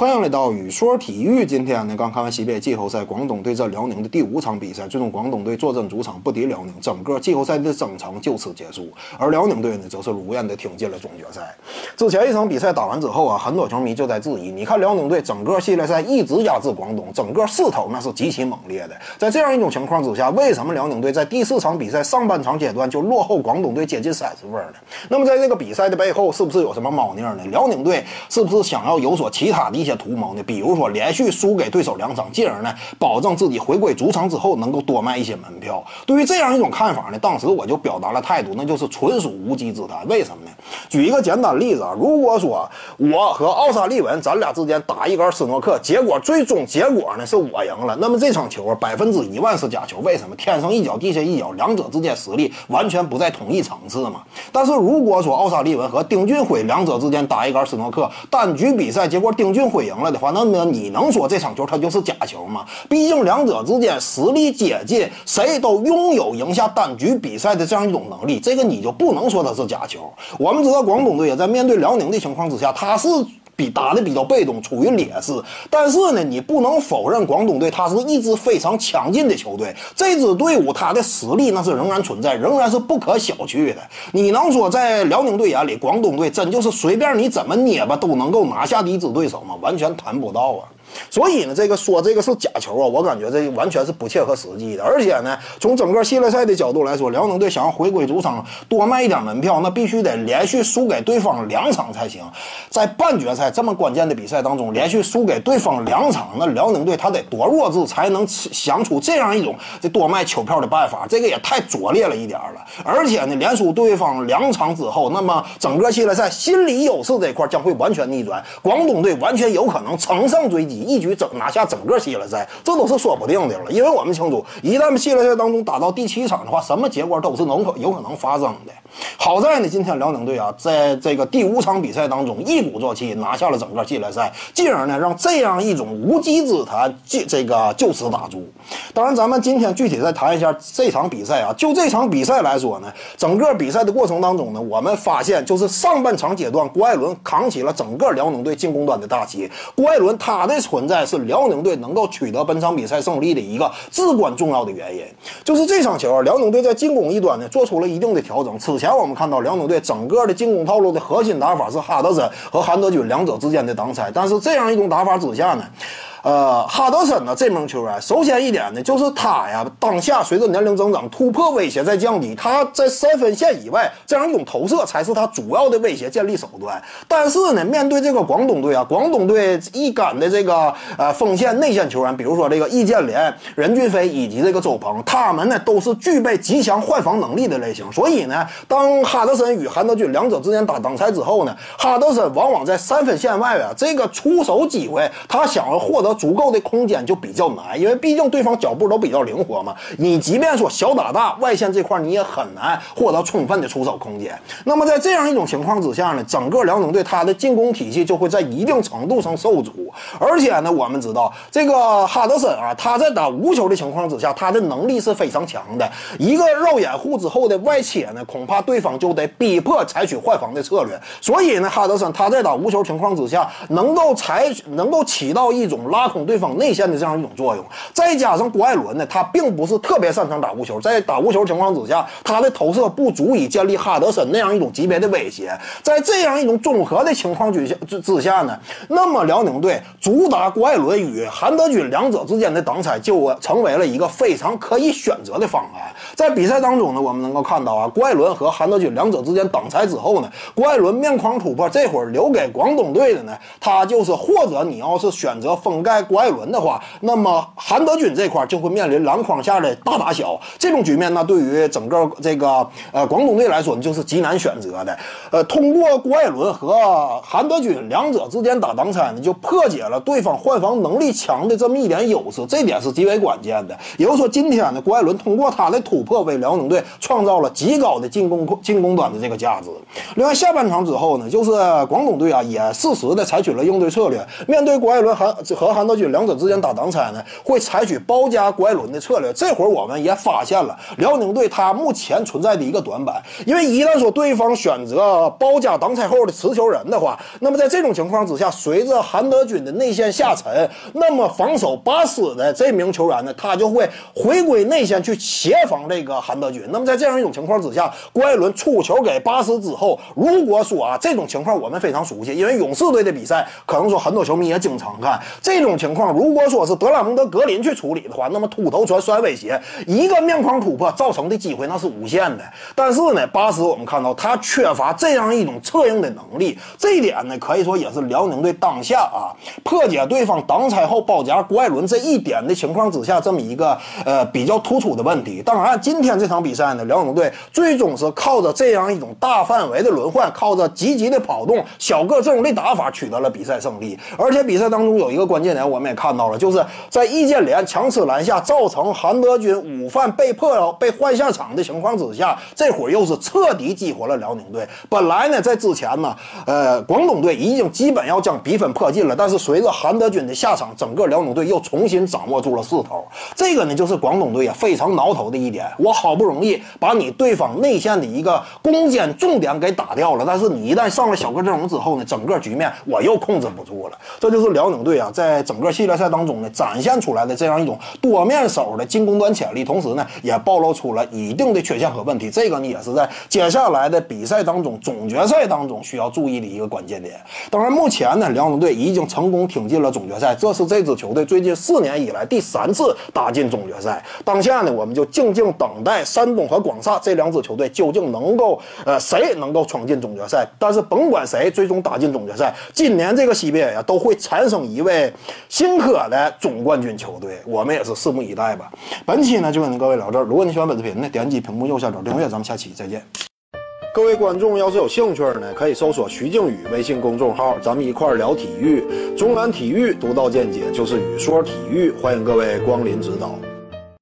欢迎来到雨说体育。今天呢，刚看完西北季后赛，广东对阵辽宁的第五场比赛，最终广东队坐镇主场不敌辽宁，整个季后赛的征程就此结束。而辽宁队呢，则是如愿的挺进了总决赛。之前一场比赛打完之后啊，很多球迷就在质疑：你看辽宁队整个系列赛一直压制广东，整个势头那是极其猛烈的。在这样一种情况之下，为什么辽宁队在第四场比赛上半场阶段就落后广东队接近三十分呢？那么在这个比赛的背后，是不是有什么猫腻呢？辽宁队是不是想要有所其他的一些图谋呢？比如说连续输给对手两场，进而呢保证自己回归主场之后能够多卖一些门票。对于这样一种看法呢，当时我就表达了态度，那就是纯属无稽之谈。为什么呢？举一个简单例子啊，如果说我和奥沙利文咱俩之间打一杆斯诺克，结果最终结果呢是我赢了，那么这场球啊百分之一万是假球。为什么？天上一脚地下一脚，两者之间实力完全不在同一层次嘛。但是如果说奥沙利文和丁俊晖两者之间打一杆斯诺克，单局比赛结果丁俊晖赢了的话，那么你能说这场球它就是假球吗？毕竟两者之间实力接近，谁都拥有赢下单局比赛的这样一种能力，这个你就不能说它是假球。我们知道广东队也在面对辽宁的情况之下，他是。比打的比较被动，处于劣势。但是呢，你不能否认广东队他是一支非常强劲的球队。这支队伍他的实力那是仍然存在，仍然是不可小觑的。你能说在辽宁队眼里，广东队真就是随便你怎么捏吧都能够拿下的一支对手吗？完全谈不到啊。所以呢，这个说这个是假球啊，我感觉这完全是不切合实际的。而且呢，从整个系列赛的角度来说，辽宁队想要回归主场多卖一点门票，那必须得连续输给对方两场才行。在半决赛这么关键的比赛当中，连续输给对方两场，那辽宁队他得多弱智才能想出这样一种这多卖球票的办法？这个也太拙劣了一点了。而且呢，连输对方两场之后，那么整个系列赛心理优势这一块将会完全逆转，广东队完全有可能乘胜追击。一举整拿下整个系列赛，这都是说不定的了。因为我们清楚，一旦系列赛当中打到第七场的话，什么结果都是能可有可能发生的。好在呢，今天辽宁队啊，在这个第五场比赛当中一鼓作气拿下了整个系列赛，进而呢让这样一种无稽之谈就这个就此打住。当然，咱们今天具体再谈一下这场比赛啊。就这场比赛来说呢，整个比赛的过程当中呢，我们发现就是上半场阶段，郭艾伦扛起了整个辽宁队进攻端的大旗。郭艾伦他的存在是辽宁队能够取得本场比赛胜利的一个至关重要的原因。就是这场球，辽宁队在进攻一端呢做出了一定的调整。此前我们看到辽宁队整个的进攻套路的核心打法是哈德森和韩德君两者之间的挡拆，但是这样一种打法之下呢？呃，哈德森呢，这名球员，首先一点呢，就是他呀，当下随着年龄增长，突破威胁在降低，他在三分线以外这样一种投射才是他主要的威胁建立手段。但是呢，面对这个广东队啊，广东队一杆的这个呃锋线内线球员，比如说这个易建联、任骏飞以及这个周鹏，他们呢都是具备极强换防能力的类型。所以呢，当哈德森与韩德君两者之间打挡拆之后呢，哈德森往往在三分线外啊，这个出手机会，他想要获得得。足够的空间就比较难，因为毕竟对方脚步都比较灵活嘛。你即便说小打大，外线这块你也很难获得充分的出手空间。那么在这样一种情况之下呢，整个辽宁队他的进攻体系就会在一定程度上受阻。而且呢，我们知道这个哈德森啊，他在打无球的情况之下，他的能力是非常强的。一个绕掩护之后的外切呢，恐怕对方就得逼迫采取换防的策略。所以呢，哈德森他在打无球情况之下，能够采取能够起到一种拉。拉空对方内线的这样一种作用，再加上郭艾伦呢，他并不是特别擅长打无球，在打无球情况之下，他的投射不足以建立哈德森那样一种级别的威胁。在这样一种综合的情况之下之之下呢，那么辽宁队主打郭艾伦与韩德君两者之间的挡拆就成为了一个非常可以选择的方案。在比赛当中呢，我们能够看到啊，郭艾伦和韩德君两者之间挡拆之后呢，郭艾伦面框突破，这会儿留给广东队的呢，他就是或者你要是选择封盖。在郭艾伦的话，那么韩德君这块就会面临篮筐下的大打小这种局面，呢对于整个这个呃广东队来说，就是极难选择的。呃，通过郭艾伦和韩德君两者之间打挡拆呢，就破解了对方换防能力强的这么一点优势，这点是极为关键的。也就是说，今天呢，郭艾伦通过他的突破，为辽宁队创造了极高的进攻进攻端的这个价值。另外，下半场之后呢，就是广东队啊，也适时的采取了应对策略，面对郭艾伦和和。韩韩德君两者之间打挡拆呢，会采取包夹拐轮的策略。这会儿我们也发现了辽宁队他目前存在的一个短板，因为一旦说对方选择包夹挡拆后的持球人的话，那么在这种情况之下，随着韩德君的内线下沉，那么防守巴斯的这名球员呢，他就会回归内线去协防这个韩德君。那么在这样一种情况之下，郭艾伦出球给巴斯之后，如果说啊这种情况我们非常熟悉，因为勇士队的比赛，可能说很多球迷也经常看这种种情况。如果说是德拉蒙德格林去处理的话，那么秃头传摔威胁一个面框突破造成的机会那是无限的。但是呢，巴斯我们看到他缺乏这样一种策应的能力，这一点呢可以说也是辽宁队当下啊破解对方挡拆后包夹郭艾伦这一点的情况之下，这么一个呃比较突出的问题。当然，今天这场比赛呢，辽宁队最终是靠着这样一种大范围的轮换，靠着积极的跑动、小个阵容的打法取得了比赛胜利。而且比赛当中有一个关键的我们也看到了，就是在易建联强吃篮下，造成韩德君午饭被迫被换下场的情况之下，这会儿又是彻底激活了辽宁队。本来呢，在之前呢，呃，广东队已经基本要将比分迫近了，但是随着韩德君的下场，整个辽宁队又重新掌握住了势头。这个呢，就是广东队啊非常挠头的一点。我好不容易把你对方内线的一个攻坚重点给打掉了，但是你一旦上了小个阵容之后呢，整个局面我又控制不住了。这就是辽宁队啊，在整个系列赛当中呢，展现出来的这样一种多面手的进攻端潜力，同时呢，也暴露出了一定的缺陷和问题。这个呢，也是在接下来的比赛当中，总决赛当中需要注意的一个关键点。当然，目前呢，辽宁队已经成功挺进了总决赛，这是这支球队最近四年以来第三次打进总决赛。当下呢，我们就静静等待山东和广厦这两支球队究竟能够呃谁能够闯进总决赛。但是甭管谁最终打进总决赛，今年这个系列呀都会产生一位新科的总冠军球队，我们也是拭目以待吧。本期呢就跟各位聊这儿，如果你喜欢本视频呢，点击屏幕右下角订阅，咱们下期再见。各位观众要是有兴趣呢，可以搜索徐静宇微信公众号，咱们一块儿聊体育。中南体育独到见解就是语说体育，欢迎各位光临指导。